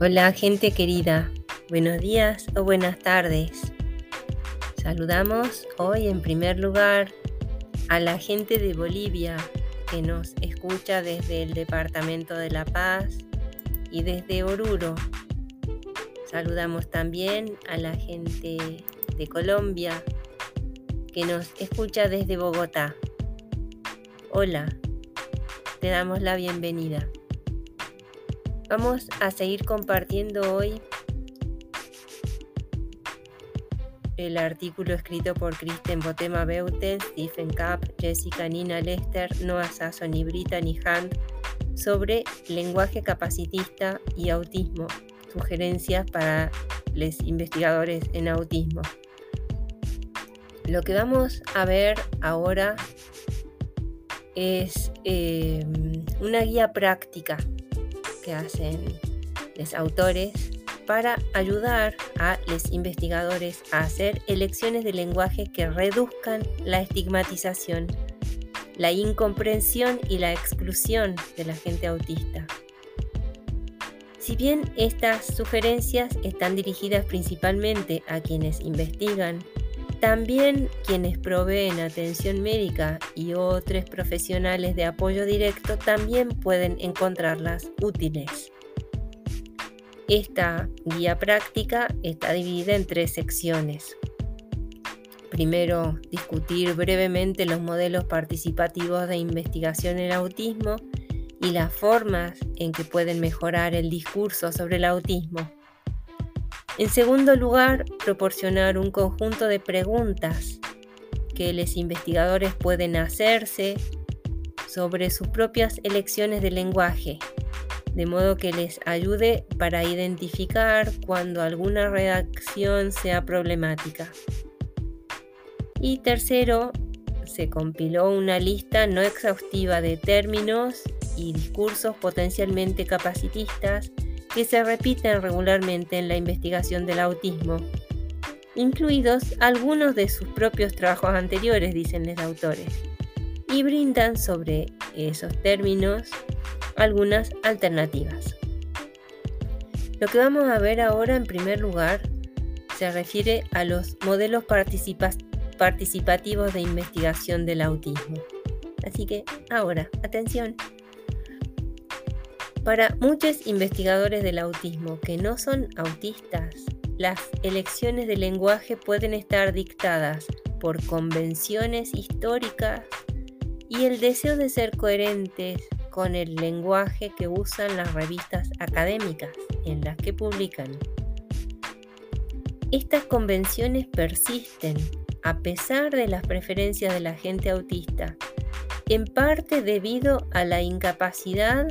Hola gente querida, buenos días o buenas tardes. Saludamos hoy en primer lugar a la gente de Bolivia que nos escucha desde el Departamento de La Paz y desde Oruro. Saludamos también a la gente de Colombia que nos escucha desde Bogotá. Hola, te damos la bienvenida. Vamos a seguir compartiendo hoy el artículo escrito por Kristen Botema Beuten, Stephen Kapp, Jessica Nina Lester, Noah Sasson y Brittany Hunt sobre lenguaje capacitista y autismo, sugerencias para los investigadores en autismo. Lo que vamos a ver ahora es eh, una guía práctica hacen los autores para ayudar a los investigadores a hacer elecciones de lenguaje que reduzcan la estigmatización, la incomprensión y la exclusión de la gente autista. Si bien estas sugerencias están dirigidas principalmente a quienes investigan, también quienes proveen atención médica y otros profesionales de apoyo directo también pueden encontrarlas útiles. Esta guía práctica está dividida en tres secciones. Primero, discutir brevemente los modelos participativos de investigación en autismo y las formas en que pueden mejorar el discurso sobre el autismo. En segundo lugar, proporcionar un conjunto de preguntas que los investigadores pueden hacerse sobre sus propias elecciones de lenguaje, de modo que les ayude para identificar cuando alguna redacción sea problemática. Y tercero, se compiló una lista no exhaustiva de términos y discursos potencialmente capacitistas que se repiten regularmente en la investigación del autismo, incluidos algunos de sus propios trabajos anteriores, dicen los autores, y brindan sobre esos términos algunas alternativas. Lo que vamos a ver ahora en primer lugar se refiere a los modelos participativos de investigación del autismo. Así que ahora, atención. Para muchos investigadores del autismo que no son autistas, las elecciones de lenguaje pueden estar dictadas por convenciones históricas y el deseo de ser coherentes con el lenguaje que usan las revistas académicas en las que publican. Estas convenciones persisten a pesar de las preferencias de la gente autista, en parte debido a la incapacidad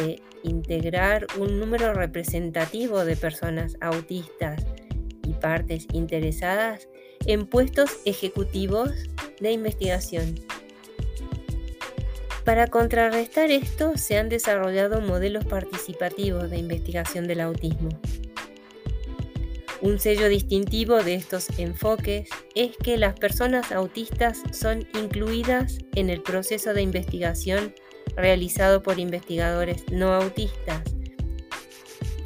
de integrar un número representativo de personas autistas y partes interesadas en puestos ejecutivos de investigación. Para contrarrestar esto se han desarrollado modelos participativos de investigación del autismo. Un sello distintivo de estos enfoques es que las personas autistas son incluidas en el proceso de investigación realizado por investigadores no autistas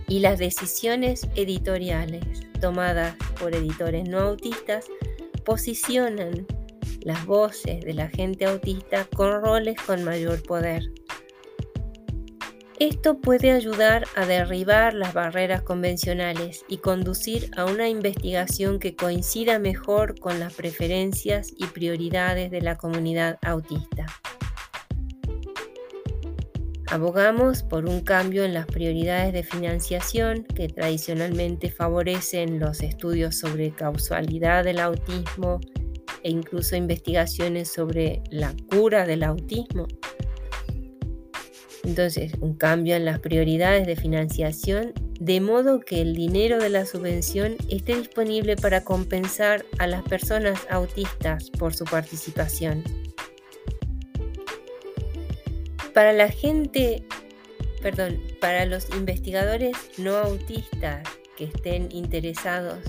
y las decisiones editoriales tomadas por editores no autistas posicionan las voces de la gente autista con roles con mayor poder. Esto puede ayudar a derribar las barreras convencionales y conducir a una investigación que coincida mejor con las preferencias y prioridades de la comunidad autista. Abogamos por un cambio en las prioridades de financiación que tradicionalmente favorecen los estudios sobre causalidad del autismo e incluso investigaciones sobre la cura del autismo. Entonces, un cambio en las prioridades de financiación de modo que el dinero de la subvención esté disponible para compensar a las personas autistas por su participación para la gente, perdón, para los investigadores no autistas que estén interesados,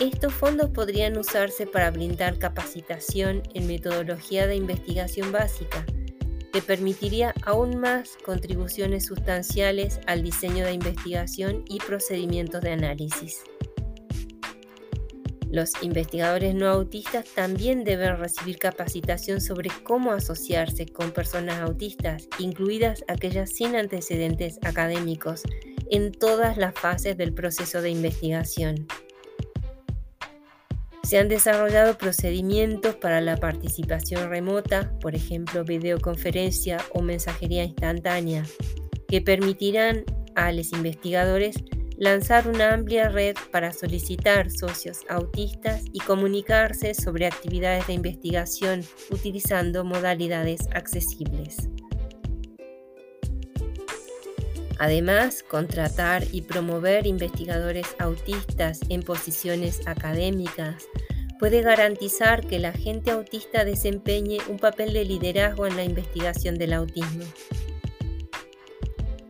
estos fondos podrían usarse para brindar capacitación en metodología de investigación básica que permitiría aún más contribuciones sustanciales al diseño de investigación y procedimientos de análisis. Los investigadores no autistas también deben recibir capacitación sobre cómo asociarse con personas autistas, incluidas aquellas sin antecedentes académicos, en todas las fases del proceso de investigación. Se han desarrollado procedimientos para la participación remota, por ejemplo videoconferencia o mensajería instantánea, que permitirán a los investigadores lanzar una amplia red para solicitar socios autistas y comunicarse sobre actividades de investigación utilizando modalidades accesibles. Además, contratar y promover investigadores autistas en posiciones académicas puede garantizar que la gente autista desempeñe un papel de liderazgo en la investigación del autismo.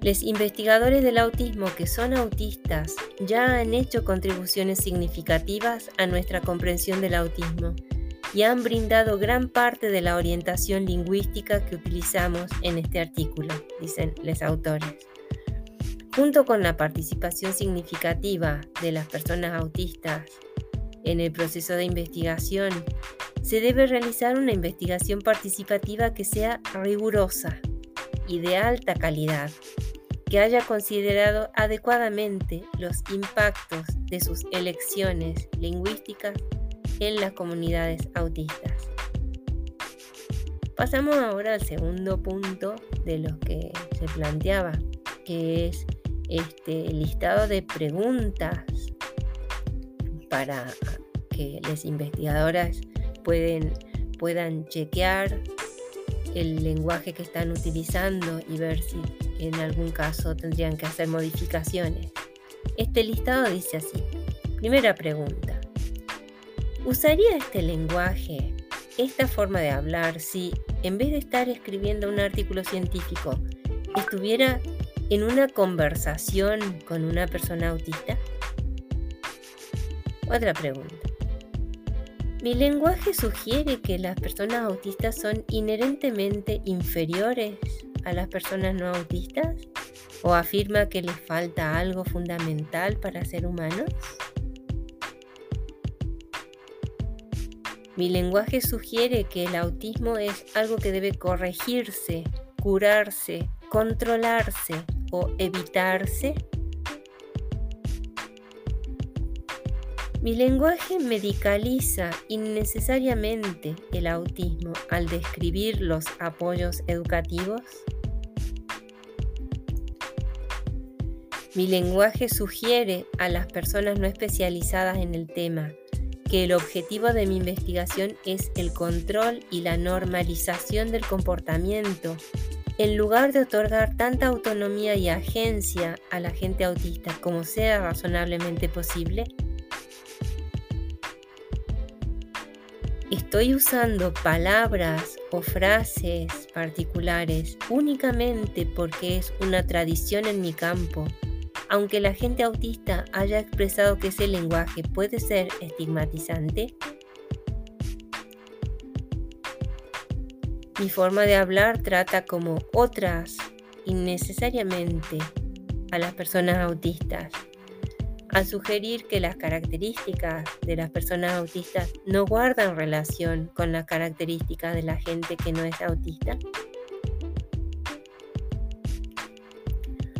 Los investigadores del autismo que son autistas ya han hecho contribuciones significativas a nuestra comprensión del autismo y han brindado gran parte de la orientación lingüística que utilizamos en este artículo, dicen los autores. Junto con la participación significativa de las personas autistas en el proceso de investigación, se debe realizar una investigación participativa que sea rigurosa y de alta calidad que haya considerado adecuadamente los impactos de sus elecciones lingüísticas en las comunidades autistas. Pasamos ahora al segundo punto de lo que se planteaba, que es este listado de preguntas para que las investigadoras pueden, puedan chequear el lenguaje que están utilizando y ver si en algún caso tendrían que hacer modificaciones. Este listado dice así. Primera pregunta. ¿Usaría este lenguaje, esta forma de hablar, si en vez de estar escribiendo un artículo científico, estuviera en una conversación con una persona autista? Otra pregunta. ¿Mi lenguaje sugiere que las personas autistas son inherentemente inferiores a las personas no autistas? ¿O afirma que les falta algo fundamental para ser humanos? Mi lenguaje sugiere que el autismo es algo que debe corregirse, curarse, controlarse o evitarse. Mi lenguaje medicaliza innecesariamente el autismo al describir los apoyos educativos. Mi lenguaje sugiere a las personas no especializadas en el tema que el objetivo de mi investigación es el control y la normalización del comportamiento, en lugar de otorgar tanta autonomía y agencia a la gente autista como sea razonablemente posible. Estoy usando palabras o frases particulares únicamente porque es una tradición en mi campo aunque la gente autista haya expresado que ese lenguaje puede ser estigmatizante? Mi forma de hablar trata como otras innecesariamente a las personas autistas, al sugerir que las características de las personas autistas no guardan relación con las características de la gente que no es autista.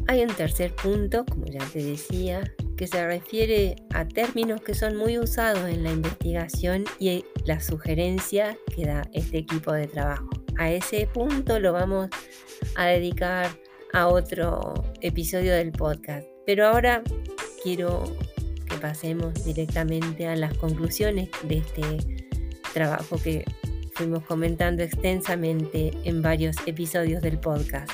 Hay un tercer punto, como ya te decía, que se refiere a términos que son muy usados en la investigación y la sugerencia que da este equipo de trabajo. A ese punto lo vamos a dedicar a otro episodio del podcast. Pero ahora quiero que pasemos directamente a las conclusiones de este trabajo que fuimos comentando extensamente en varios episodios del podcast.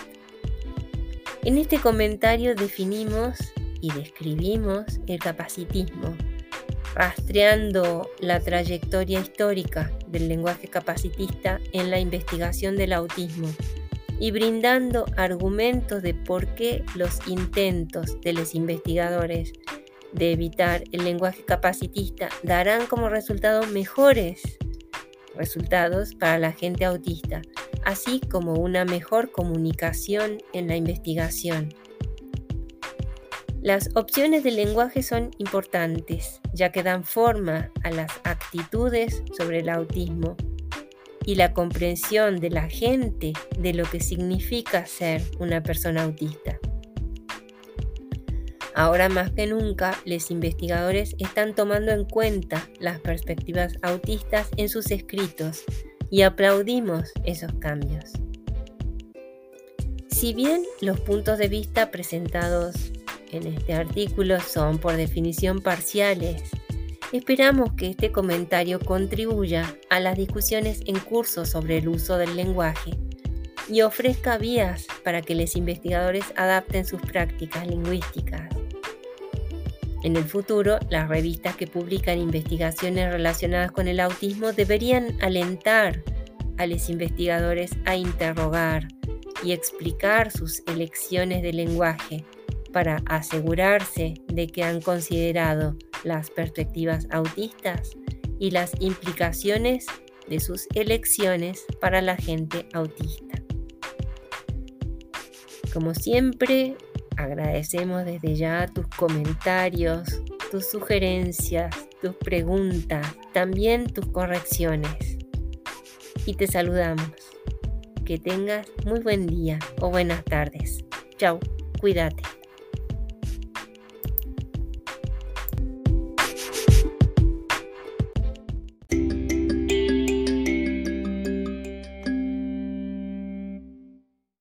En este comentario definimos y describimos el capacitismo, rastreando la trayectoria histórica del lenguaje capacitista en la investigación del autismo y brindando argumentos de por qué los intentos de los investigadores de evitar el lenguaje capacitista darán como resultado mejores resultados para la gente autista, así como una mejor comunicación en la investigación. Las opciones del lenguaje son importantes, ya que dan forma a las actitudes sobre el autismo y la comprensión de la gente de lo que significa ser una persona autista. Ahora más que nunca, los investigadores están tomando en cuenta las perspectivas autistas en sus escritos y aplaudimos esos cambios. Si bien los puntos de vista presentados en este artículo son por definición parciales, esperamos que este comentario contribuya a las discusiones en curso sobre el uso del lenguaje y ofrezca vías para que los investigadores adapten sus prácticas lingüísticas. En el futuro, las revistas que publican investigaciones relacionadas con el autismo deberían alentar a los investigadores a interrogar y explicar sus elecciones de lenguaje para asegurarse de que han considerado las perspectivas autistas y las implicaciones de sus elecciones para la gente autista. Como siempre, Agradecemos desde ya tus comentarios, tus sugerencias, tus preguntas, también tus correcciones. Y te saludamos. Que tengas muy buen día o buenas tardes. Chao, cuídate.